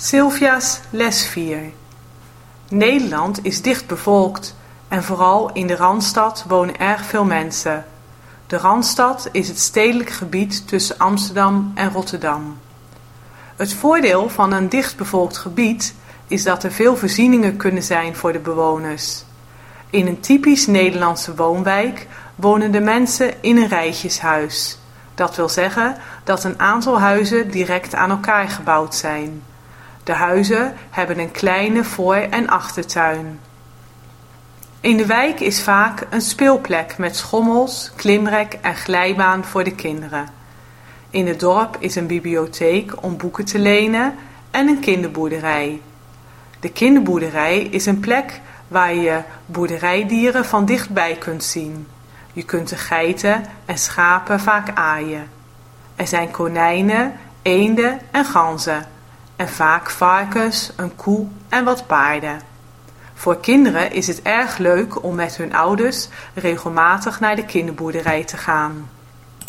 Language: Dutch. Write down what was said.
Sylvia's les 4 Nederland is dicht bevolkt en vooral in de Randstad wonen erg veel mensen. De Randstad is het stedelijk gebied tussen Amsterdam en Rotterdam. Het voordeel van een dichtbevolkt gebied is dat er veel voorzieningen kunnen zijn voor de bewoners. In een typisch Nederlandse woonwijk wonen de mensen in een rijtjeshuis. Dat wil zeggen dat een aantal huizen direct aan elkaar gebouwd zijn. De huizen hebben een kleine voor- en achtertuin. In de wijk is vaak een speelplek met schommels, klimrek en glijbaan voor de kinderen. In het dorp is een bibliotheek om boeken te lenen en een kinderboerderij. De kinderboerderij is een plek waar je boerderijdieren van dichtbij kunt zien. Je kunt de geiten en schapen vaak aaien. Er zijn konijnen, eenden en ganzen en vaak varkens, een koe en wat paarden. Voor kinderen is het erg leuk om met hun ouders regelmatig naar de kinderboerderij te gaan.